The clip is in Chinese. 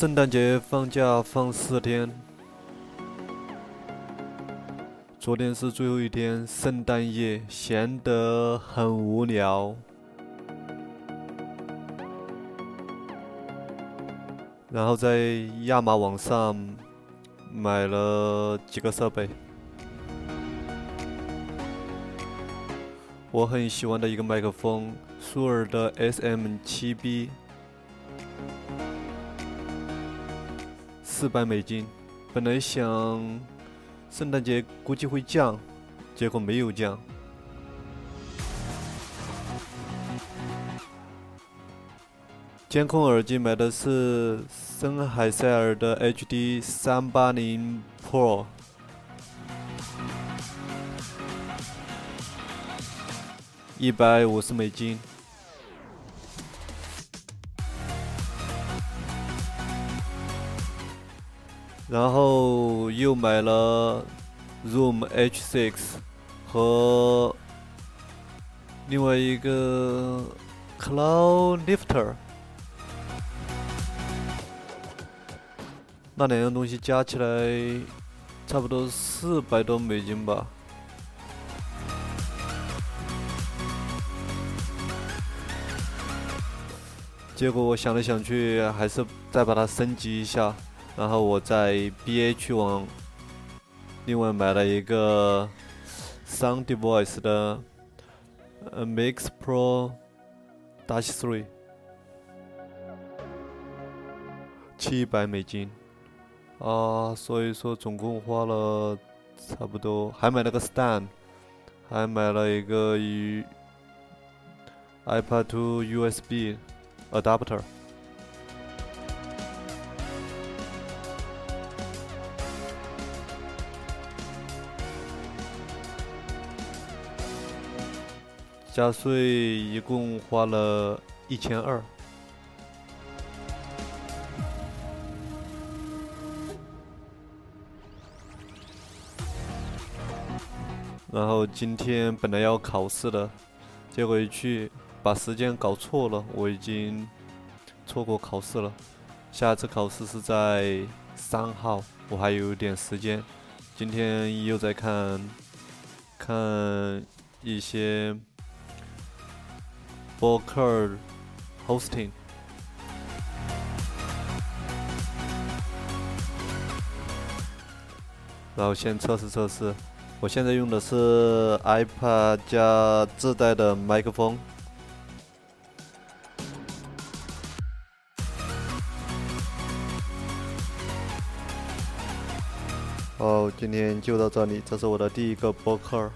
圣诞节放假放四天，昨天是最后一天，圣诞夜闲得很无聊，然后在亚马网上买了几个设备。我很喜欢的一个麦克风，舒尔的 SM7B，四百美金。本来想圣诞节估计会降，结果没有降。监控耳机买的是森海塞尔的 HD 三八零 Pro。一百五十美金，然后又买了 Zoom H6 和另外一个 Cloud Lifter，那两样东西加起来差不多四百多美金吧。结果我想来想去，还是再把它升级一下。然后我在 BH 网另外买了一个 Sound Device 的 Mix Pro Dash Three，七百美金啊！所以说总共花了差不多，还买了个 Stand，还买了一个与 iPad to USB。adapter。加税一共花了一千二，然后今天本来要考试的，结果一去。把时间搞错了，我已经错过考试了。下次考试是在三号，我还有点时间。今天又在看看一些博客 hosting，然后先测试测试。我现在用的是 iPad 加自带的麦克风。好，今天就到这里。这是我的第一个播客。